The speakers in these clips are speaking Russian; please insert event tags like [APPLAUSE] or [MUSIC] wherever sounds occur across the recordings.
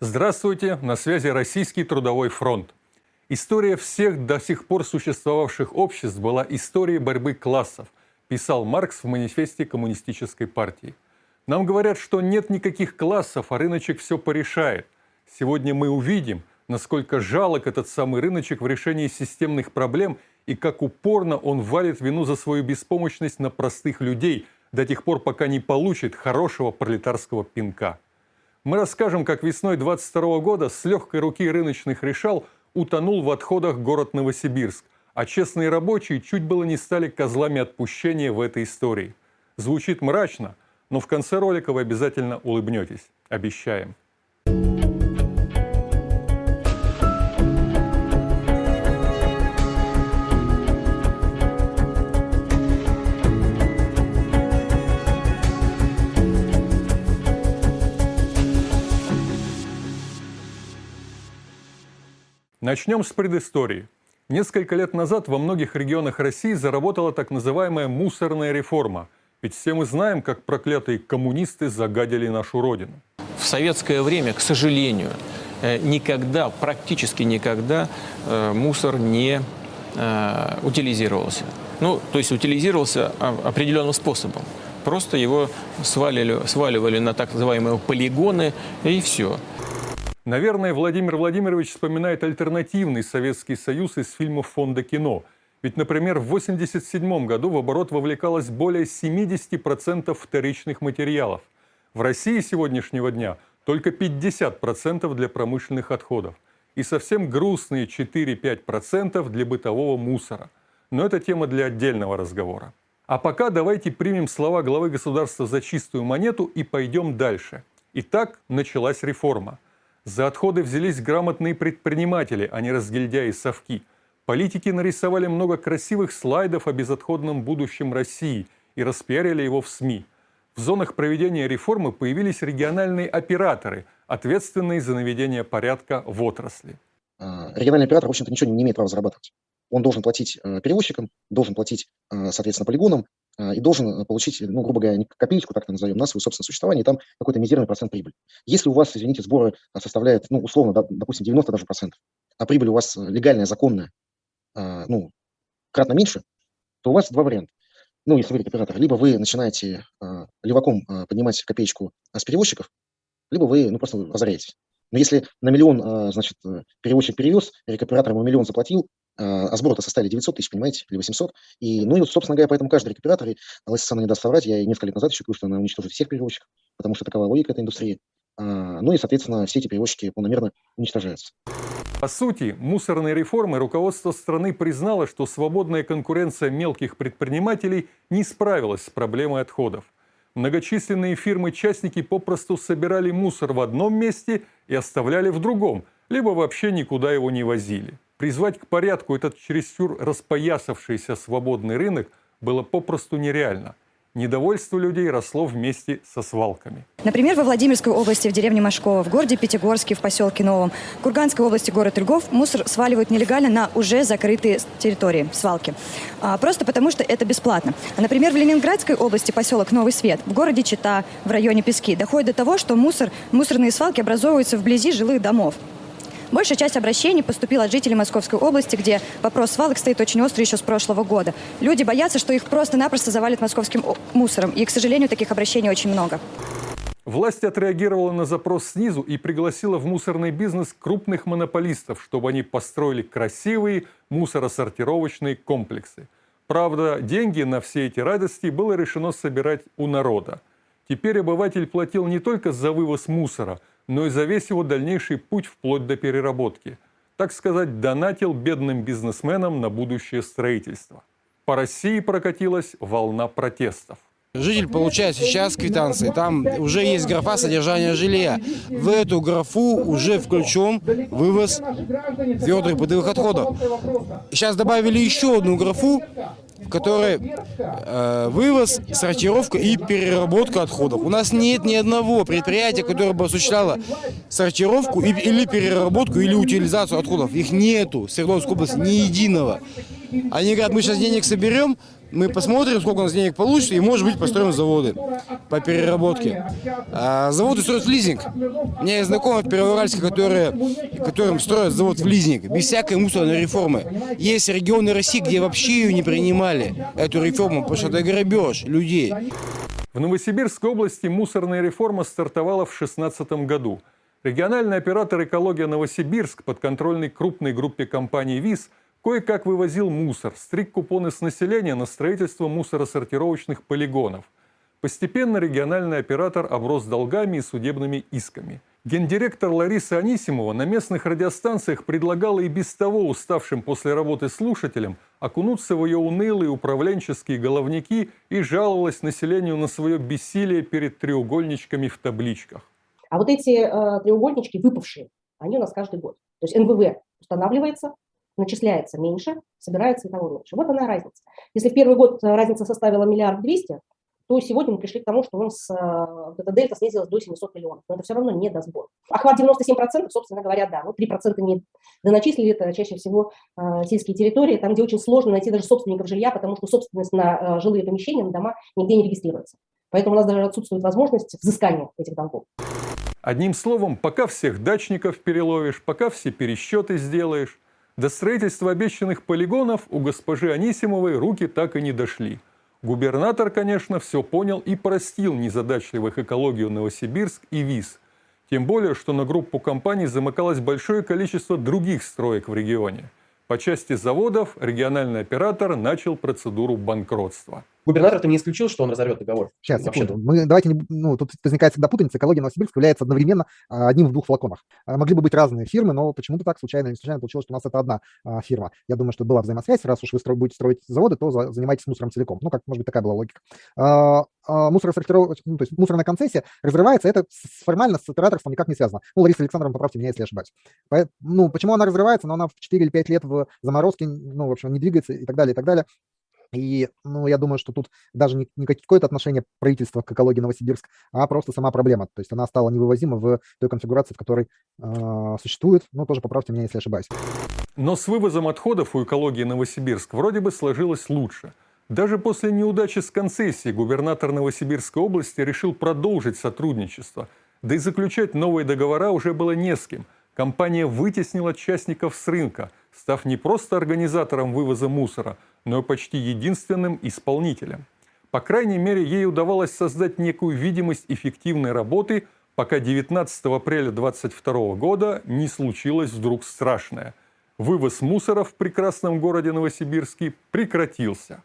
Здравствуйте, на связи Российский трудовой фронт. История всех до сих пор существовавших обществ была историей борьбы классов, писал Маркс в манифесте коммунистической партии. Нам говорят, что нет никаких классов, а рыночек все порешает. Сегодня мы увидим, насколько жалок этот самый рыночек в решении системных проблем и как упорно он валит вину за свою беспомощность на простых людей до тех пор, пока не получит хорошего пролетарского пинка. Мы расскажем, как весной 22 года с легкой руки рыночных решал утонул в отходах город Новосибирск, а честные рабочие чуть было не стали козлами отпущения в этой истории. Звучит мрачно, но в конце ролика вы обязательно улыбнетесь. Обещаем. Начнем с предыстории. Несколько лет назад во многих регионах России заработала так называемая мусорная реформа. Ведь все мы знаем, как проклятые коммунисты загадили нашу родину. В советское время, к сожалению, э, никогда, практически никогда э, мусор не э, утилизировался. Ну, то есть утилизировался определенным способом. Просто его свалили, сваливали на так называемые полигоны, и все. Наверное, Владимир Владимирович вспоминает альтернативный Советский Союз из фильмов фонда кино. Ведь, например, в 1987 году в оборот вовлекалось более 70% вторичных материалов. В России сегодняшнего дня только 50% для промышленных отходов. И совсем грустные 4-5% для бытового мусора. Но это тема для отдельного разговора. А пока давайте примем слова главы государства за чистую монету и пойдем дальше. Итак, началась реформа – за отходы взялись грамотные предприниматели, а не разгильдяи совки. Политики нарисовали много красивых слайдов о безотходном будущем России и распиарили его в СМИ. В зонах проведения реформы появились региональные операторы, ответственные за наведение порядка в отрасли. А, региональный оператор, в общем-то, ничего не имеет права зарабатывать. Он должен платить э, перевозчикам, должен платить, э, соответственно, полигонам, а, и должен э, получить, ну, грубо говоря, копеечку, так назовем, на свое собственное существование, и там какой-то мизерный процент прибыли. Если у вас, извините, сборы составляют, ну, условно, допустим, 90 даже процентов, а прибыль у вас э, легальная, законная, ну, кратно меньше, то у вас два варианта. Ну, если вы оператор, либо вы начинаете леваком поднимать копеечку с перевозчиков, либо вы, ну, просто разоряетесь. Но если на миллион, значит, э, перевозчик перевез, рекоператор ему миллион заплатил, а, а сборы-то составили 900 тысяч, понимаете, или 800. И, ну и вот, собственно говоря, поэтому каждый рекуператор, и Лариса не даст соврать, я несколько лет назад еще говорил, что она уничтожит всех перевозчиков, потому что такова логика этой индустрии. А, ну и, соответственно, все эти перевозчики полномерно уничтожаются. По сути, мусорной реформы руководство страны признало, что свободная конкуренция мелких предпринимателей не справилась с проблемой отходов. Многочисленные фирмы-частники попросту собирали мусор в одном месте и оставляли в другом, либо вообще никуда его не возили. Призвать к порядку этот чересчур распоясавшийся свободный рынок было попросту нереально. Недовольство людей росло вместе со свалками. Например, во Владимирской области в деревне Машкова, в городе Пятигорске, в поселке Новом, в Курганской области город Льгов мусор сваливают нелегально на уже закрытые территории, свалки. А, просто потому, что это бесплатно. А, например, в Ленинградской области поселок Новый Свет, в городе Чита, в районе Пески, доходит до того, что мусор, мусорные свалки образовываются вблизи жилых домов. Большая часть обращений поступила от жителей Московской области, где вопрос свалок стоит очень острый еще с прошлого года. Люди боятся, что их просто-напросто завалят московским мусором. И, к сожалению, таких обращений очень много. Власть отреагировала на запрос снизу и пригласила в мусорный бизнес крупных монополистов, чтобы они построили красивые мусоросортировочные комплексы. Правда, деньги на все эти радости было решено собирать у народа. Теперь обыватель платил не только за вывоз мусора – но и за весь его дальнейший путь вплоть до переработки. Так сказать, донатил бедным бизнесменам на будущее строительство. По России прокатилась волна протестов. Житель получает сейчас квитанции, там уже есть графа содержания жилья. В эту графу уже включен вывоз твердых бытовых отходов. Сейчас добавили еще одну графу, в которой э, вывоз, сортировка и переработка отходов. У нас нет ни одного предприятия, которое бы осуществляло сортировку или переработку или утилизацию отходов. Их нету в Свердловской области ни единого. Они говорят, мы сейчас денег соберем, мы посмотрим, сколько у нас денег получится, и, может быть, построим заводы по переработке. А заводы строят в лизинг. У меня есть знакомые в Первоуральске, которые, которым строят завод в лизинг, без всякой мусорной реформы. Есть регионы России, где вообще ее не принимали, эту реформу, потому что это грабеж людей. В Новосибирской области мусорная реформа стартовала в 2016 году. Региональный оператор «Экология Новосибирск» подконтрольной крупной группе компаний ВИЗ кое-как вывозил мусор, стриг купоны с населения на строительство мусоросортировочных полигонов. Постепенно региональный оператор оброс долгами и судебными исками. Гендиректор Лариса Анисимова на местных радиостанциях предлагала и без того уставшим после работы слушателям окунуться в ее унылые управленческие головники и жаловалась населению на свое бессилие перед треугольничками в табличках. А вот эти э, треугольнички выпавшие, они у нас каждый год. То есть НВВ устанавливается, начисляется меньше, собирается того меньше. Вот она разница. Если первый год э, разница составила миллиард двести, то сегодня мы пришли к тому, что у нас э, эта дельта снизилась до 700 миллионов. Но это все равно не до сбора. Охват 97%, собственно говоря, да. Вот 3% не доначислили, это чаще всего э, сельские территории, там, где очень сложно найти даже собственников жилья, потому что собственность на жилые помещения, на дома нигде не регистрируется. Поэтому у нас даже отсутствует возможность взыскания этих долгов. Одним словом, пока всех дачников переловишь, пока все пересчеты сделаешь, до строительства обещанных полигонов у госпожи Анисимовой руки так и не дошли. Губернатор, конечно, все понял и простил незадачливых экологию Новосибирск и ВИЗ. Тем более, что на группу компаний замыкалось большое количество других строек в регионе. По части заводов региональный оператор начал процедуру банкротства. Губернатор-то не исключил, что он разорвет договор. Сейчас, секунду. Мы, давайте, не, ну, тут возникает всегда путаница. Экология Новосибирска является одновременно а, одним в двух флаконах. А, могли бы быть разные фирмы, но почему-то так случайно не случайно получилось, что у нас это одна а, фирма. Я думаю, что была взаимосвязь. Раз уж вы стро- будете строить заводы, то за- занимайтесь мусором целиком. Ну, как, может быть, такая была логика. А, а, ну, то есть мусорная концессия разрывается, это формально с операторством никак не связано. Ну, Лариса Александровна, поправьте меня, если я ошибаюсь. Поэт- ну, почему она разрывается, но она в 4 или 5 лет в заморозке, ну, в общем, не двигается и так далее, и так далее. И, ну, я думаю, что тут даже не, не какое-то отношение правительства к экологии Новосибирск, а просто сама проблема. То есть она стала невывозима в той конфигурации, в которой э, существует. Ну, тоже поправьте меня, если ошибаюсь. Но с вывозом отходов у экологии Новосибирск вроде бы сложилось лучше. Даже после неудачи с концессией губернатор Новосибирской области решил продолжить сотрудничество. Да и заключать новые договора уже было не с кем. Компания вытеснила частников с рынка, став не просто организатором вывоза мусора, но почти единственным исполнителем. По крайней мере, ей удавалось создать некую видимость эффективной работы, пока 19 апреля 2022 года не случилось вдруг страшное. Вывоз мусора в прекрасном городе Новосибирске прекратился.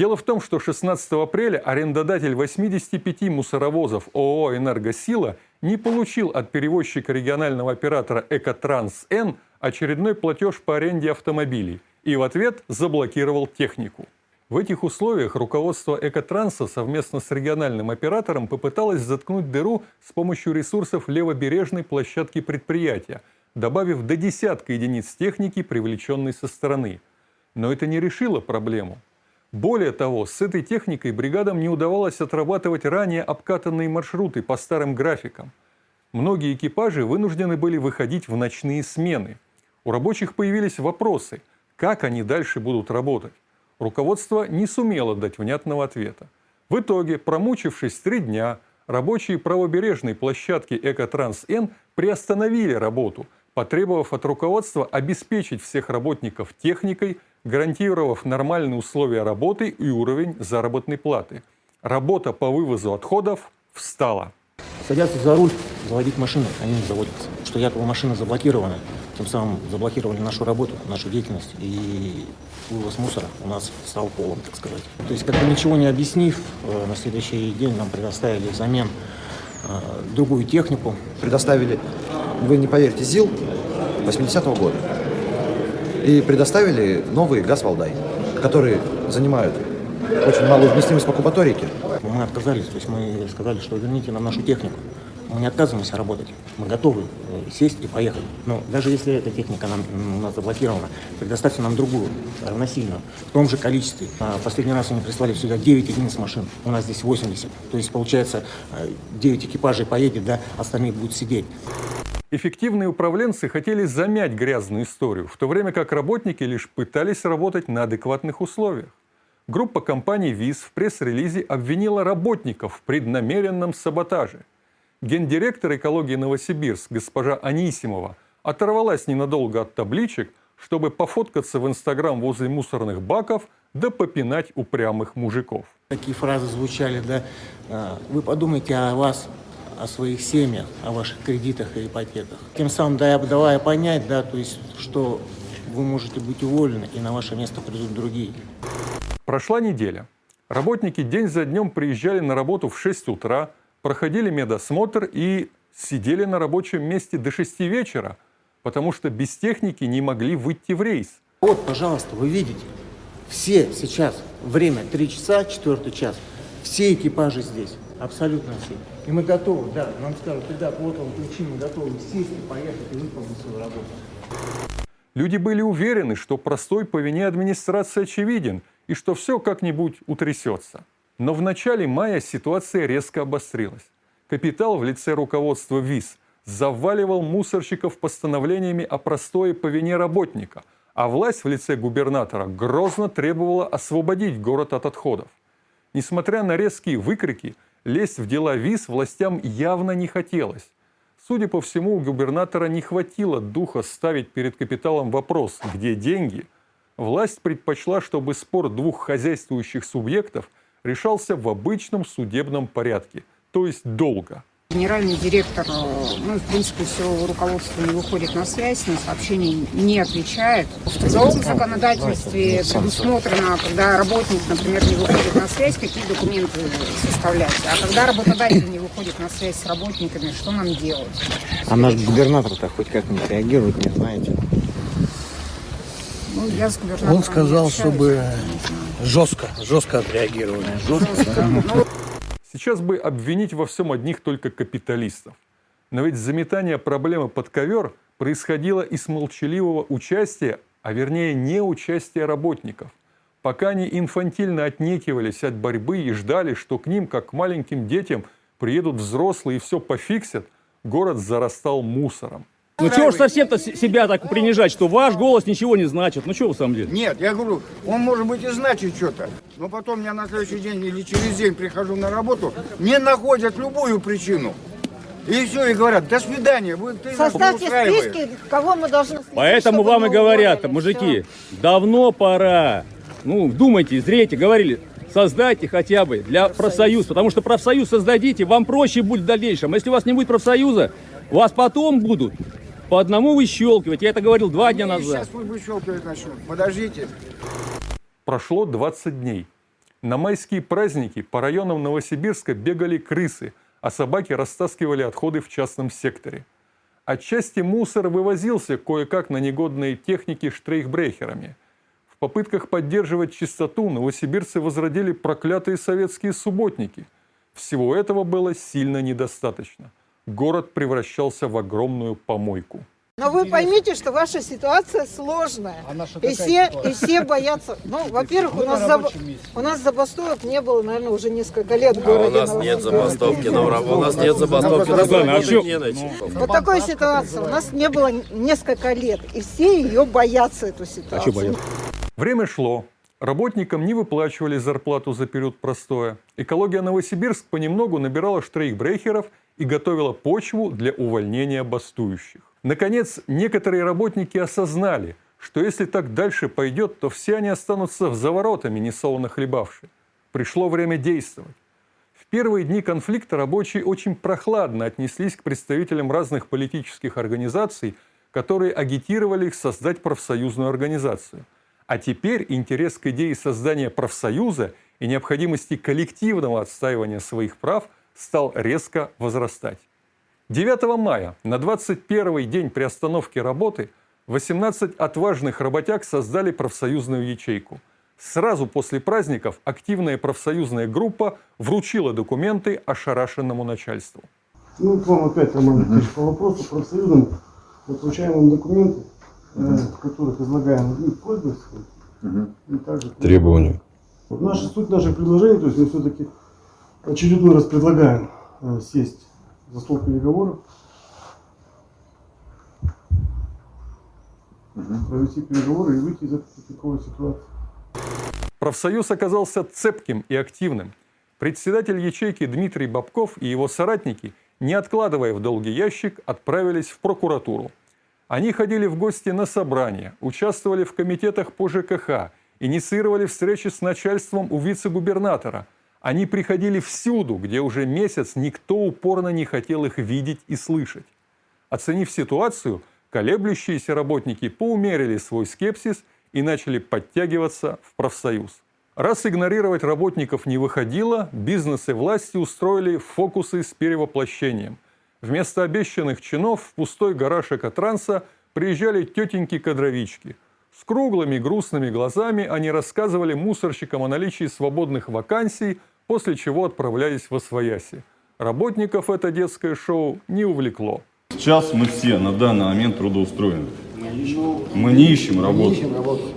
Дело в том, что 16 апреля арендодатель 85 мусоровозов ООО «Энергосила» не получил от перевозчика регионального оператора «Экотранс-Н» очередной платеж по аренде автомобилей и в ответ заблокировал технику. В этих условиях руководство «Экотранса» совместно с региональным оператором попыталось заткнуть дыру с помощью ресурсов левобережной площадки предприятия, добавив до десятка единиц техники, привлеченной со стороны. Но это не решило проблему. Более того, с этой техникой бригадам не удавалось отрабатывать ранее обкатанные маршруты по старым графикам. Многие экипажи вынуждены были выходить в ночные смены. У рабочих появились вопросы, как они дальше будут работать. Руководство не сумело дать внятного ответа. В итоге, промучившись три дня, рабочие правобережной площадки «Экотранс-Н» приостановили работу, потребовав от руководства обеспечить всех работников техникой, гарантировав нормальные условия работы и уровень заработной платы. Работа по вывозу отходов встала. Садятся за руль, заводить машины, они не заводятся. Что якобы машина заблокирована, тем самым заблокировали нашу работу, нашу деятельность, и вывоз мусора у нас стал полом, так сказать. То есть, как бы ничего не объяснив, э, на следующий день нам предоставили взамен э, другую технику. предоставили, вы не поверите, ЗИЛ 80-го года. И предоставили новый газ «Валдай», которые занимают очень малую вместимость по кубаторике. Мы отказались, то есть мы сказали, что верните нам нашу технику. Мы не отказываемся работать. Мы готовы э, сесть и поехать. Но даже если эта техника нам, у нас заблокирована, предоставьте нам другую, равносильную, в том же количестве. А последний раз они прислали сюда 9 единиц машин. У нас здесь 80. То есть, получается, э, 9 экипажей поедет, да, остальные будут сидеть. Эффективные управленцы хотели замять грязную историю, в то время как работники лишь пытались работать на адекватных условиях. Группа компаний ВИЗ в пресс-релизе обвинила работников в преднамеренном саботаже. Гендиректор экологии Новосибирск госпожа Анисимова оторвалась ненадолго от табличек, чтобы пофоткаться в Инстаграм возле мусорных баков да попинать упрямых мужиков. Такие фразы звучали, да, э, вы подумайте о вас, о своих семьях, о ваших кредитах и ипотеках. Тем самым давая, давая понять, да, то есть, что вы можете быть уволены, и на ваше место придут другие. Прошла неделя. Работники день за днем приезжали на работу в 6 утра, проходили медосмотр и сидели на рабочем месте до 6 вечера, потому что без техники не могли выйти в рейс. Вот, пожалуйста, вы видите, все сейчас, время 3 часа, 4 час, все экипажи здесь, абсолютно все. И мы готовы, да, нам скажут, ребят, вот вам ключи, мы готовы сесть и поехать и выполнить свою работу. Люди были уверены, что простой по вине администрации очевиден и что все как-нибудь утрясется. Но в начале мая ситуация резко обострилась. Капитал в лице руководства ВИЗ заваливал мусорщиков постановлениями о простое по вине работника, а власть в лице губернатора грозно требовала освободить город от отходов. Несмотря на резкие выкрики, лезть в дела ВИЗ властям явно не хотелось. Судя по всему, у губернатора не хватило духа ставить перед капиталом вопрос «где деньги?». Власть предпочла, чтобы спор двух хозяйствующих субъектов решался в обычном судебном порядке, то есть долго. Генеральный директор, э, ну, в принципе, все руководство не выходит на связь, на сообщения не отвечает. В трудовом законодательстве предусмотрено, когда работник, например, не выходит на связь, какие документы составлять. А когда работодатель не выходит на связь с работниками, что нам делать? А наш губернатор-то хоть как-нибудь реагирует, не знаете? Ну, я с губернатором Он сказал, чтобы жестко, жестко отреагировали. Жестко. Ну, Сейчас бы обвинить во всем одних только капиталистов. Но ведь заметание проблемы под ковер происходило из молчаливого участия, а вернее неучастия работников. Пока они инфантильно отнекивались от борьбы и ждали, что к ним, как к маленьким детям, приедут взрослые и все пофиксят, город зарастал мусором. Ну чего ж совсем-то с- себя так принижать, что ваш голос ничего не значит? Ну что в самом деле? Нет, я говорю, он может быть и значит что-то, но потом я на следующий день или через день прихожу на работу, не находят любую причину. И все, и говорят, до свидания, вы, ты нас не Составьте устраиваешь». списки, кого мы должны следить, Поэтому чтобы вам и мы говорят, уволили. мужики, давно пора. Ну, думайте, зрейте, говорили, создайте хотя бы для профсоюз, потому что профсоюз создадите, вам проще будет в дальнейшем. А Если у вас не будет профсоюза, вас потом будут по одному выщелкивать. Я это говорил два дня назад. Сейчас мы выщелкивать начнем. Подождите. Прошло 20 дней. На майские праздники по районам Новосибирска бегали крысы, а собаки растаскивали отходы в частном секторе. Отчасти мусор вывозился кое-как на негодные техники штрейхбрехерами. В попытках поддерживать чистоту новосибирцы возродили проклятые советские субботники. Всего этого было сильно недостаточно. Город превращался в огромную помойку. Но вы поймите, что ваша ситуация сложная. И все, и все боятся. Ну, во-первых, у нас, заб- у нас забастовок не было, наверное, уже несколько лет в А у городе. нас нет забастовки на У нас нет забастовки на а. Вот такой ситуации у нас не было несколько лет. И все ее боятся, эту А ситуацию. что боятся? Время шло. Работникам не выплачивали зарплату за период простоя. Экология Новосибирск понемногу набирала штрейхбрехеров и готовила почву для увольнения бастующих. Наконец, некоторые работники осознали, что если так дальше пойдет, то все они останутся за воротами, несолоно хлебавши. Пришло время действовать. В первые дни конфликта рабочие очень прохладно отнеслись к представителям разных политических организаций, которые агитировали их создать профсоюзную организацию. А теперь интерес к идее создания профсоюза и необходимости коллективного отстаивания своих прав стал резко возрастать. 9 мая, на 21 день приостановки работы, 18 отважных работяг создали профсоюзную ячейку. Сразу после праздников активная профсоюзная группа вручила документы ошарашенному начальству. Ну, к вам опять, Роман Викторович, по вопросу профсоюзам, вот получаем документы, э, в которых излагаем ну, просьбы свои, и также Требования. Вот наша суть наших предложений, то есть мы все-таки очередной раз предлагаем э, сесть за стол переговоров, провести переговоры и выйти из этой тупиковой ситуации. Профсоюз оказался цепким и активным. Председатель ячейки Дмитрий Бабков и его соратники, не откладывая в долгий ящик, отправились в прокуратуру. Они ходили в гости на собрания, участвовали в комитетах по ЖКХ, инициировали встречи с начальством у вице-губернатора. Они приходили всюду, где уже месяц никто упорно не хотел их видеть и слышать. Оценив ситуацию, колеблющиеся работники поумерили свой скепсис и начали подтягиваться в профсоюз. Раз игнорировать работников не выходило, бизнес и власти устроили фокусы с перевоплощением. Вместо обещанных чинов в пустой гараж Экотранса приезжали тетеньки-кадровички. С круглыми грустными глазами они рассказывали мусорщикам о наличии свободных вакансий, после чего отправлялись в Освояси. Работников это детское шоу не увлекло. Сейчас мы все на данный момент трудоустроены. Мы не ищем работу.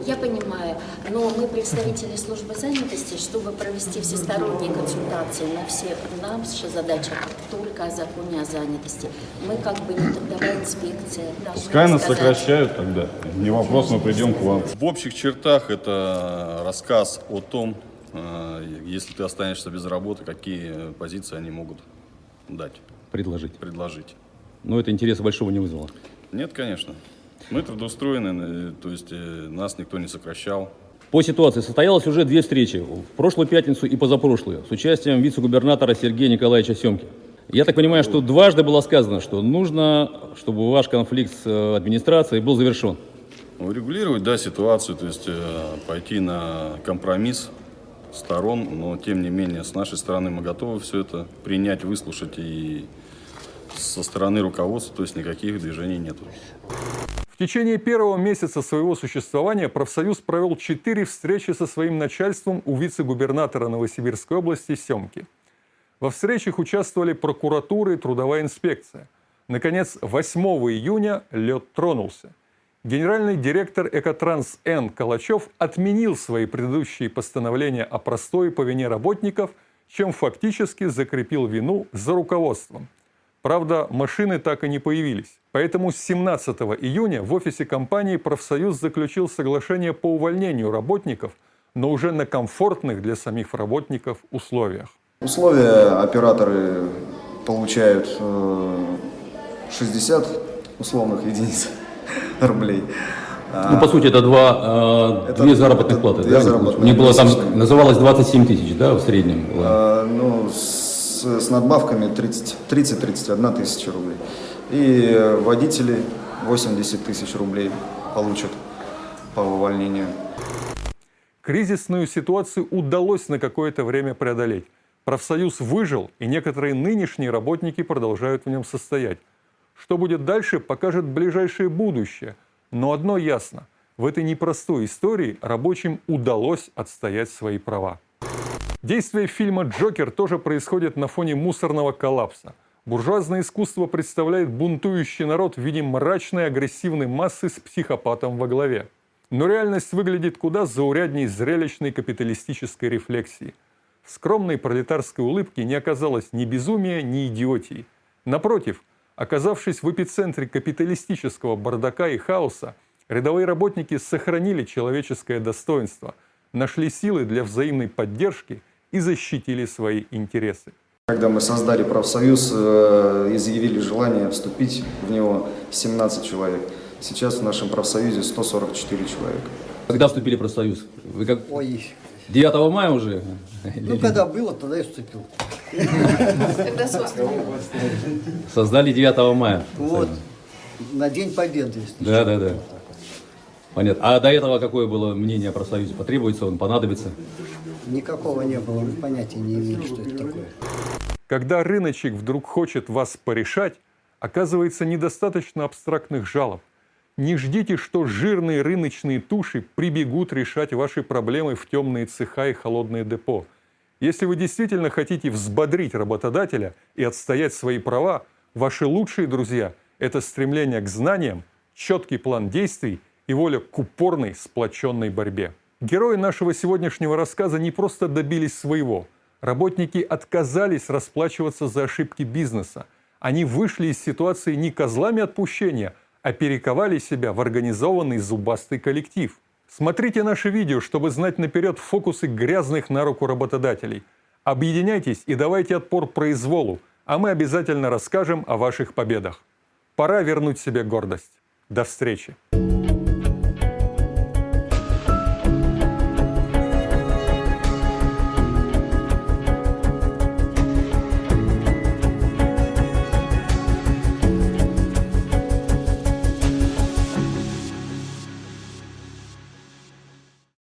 Я понимаю, но мы представители службы занятости, чтобы провести всесторонние консультации на все, наша задача только о законе о занятости. Мы как бы не трудовая инспекция. Пускай нас сказать- сокращают тогда. Не вопрос, мы придем к вам. В общих чертах это рассказ о том, если ты останешься без работы, какие позиции они могут дать, Предложить. предложить. Но это интереса большого не вызвало. Нет, конечно. Мы трудоустроены, э, то есть э, нас никто не сокращал. По ситуации состоялось уже две встречи, в прошлую пятницу и позапрошлую, с участием вице-губернатора Сергея Николаевича Семки. Я так понимаю, что дважды было сказано, что нужно, чтобы ваш конфликт с э, администрацией был завершен. Урегулировать, да, ситуацию, то есть пойти на компромисс сторон, но тем не менее с нашей стороны мы готовы все это принять, выслушать и со стороны руководства, то есть никаких движений нету. В течение первого месяца своего существования профсоюз провел четыре встречи со своим начальством у вице-губернатора Новосибирской области Семки. Во встречах участвовали прокуратура и трудовая инспекция. Наконец, 8 июня лед тронулся. Генеральный директор Экотранс Н. Калачев отменил свои предыдущие постановления о простое по вине работников, чем фактически закрепил вину за руководством. Правда, машины так и не появились. Поэтому с 17 июня в офисе компании профсоюз заключил соглашение по увольнению работников, но уже на комфортных для самих работников условиях. Условия операторы получают э, 60 условных единиц [LAUGHS] рублей. Ну, по сути, это два, э, Это- две заработных платы. две да? заработных У них было там, называлось 27 тысяч, да, в среднем? было? А, ну, с, с надбавками 30 30-31 тысяча рублей. И водители 80 тысяч рублей получат по увольнению. Кризисную ситуацию удалось на какое-то время преодолеть. Профсоюз выжил, и некоторые нынешние работники продолжают в нем состоять. Что будет дальше, покажет ближайшее будущее. Но одно ясно. В этой непростой истории рабочим удалось отстоять свои права. Действие фильма «Джокер» тоже происходит на фоне мусорного коллапса. Буржуазное искусство представляет бунтующий народ в виде мрачной агрессивной массы с психопатом во главе. Но реальность выглядит куда заурядней зрелищной капиталистической рефлексии. В скромной пролетарской улыбке не оказалось ни безумия, ни идиотии. Напротив, оказавшись в эпицентре капиталистического бардака и хаоса, рядовые работники сохранили человеческое достоинство, нашли силы для взаимной поддержки и защитили свои интересы. Когда мы создали профсоюз, э, изъявили желание вступить в него 17 человек. Сейчас в нашем профсоюзе 144 человека. Когда вступили в профсоюз? Вы как... Ой, 9 мая уже? ну когда было, тогда и вступил. Когда. Создали 9 мая. Вот, на День Победы. если Да, да, да. Понятно. А до этого какое было мнение о профсоюзе? Потребуется он, понадобится? Никакого не было, мы понятия не имели, что это такое. Когда рыночек вдруг хочет вас порешать, оказывается недостаточно абстрактных жалоб. Не ждите, что жирные рыночные туши прибегут решать ваши проблемы в темные цеха и холодные депо. Если вы действительно хотите взбодрить работодателя и отстоять свои права, ваши лучшие друзья – это стремление к знаниям, четкий план действий и воля к упорной, сплоченной борьбе. Герои нашего сегодняшнего рассказа не просто добились своего. Работники отказались расплачиваться за ошибки бизнеса. Они вышли из ситуации не козлами отпущения, а перековали себя в организованный зубастый коллектив. Смотрите наше видео, чтобы знать наперед фокусы грязных на руку работодателей. Объединяйтесь и давайте отпор произволу, а мы обязательно расскажем о ваших победах. Пора вернуть себе гордость. До встречи!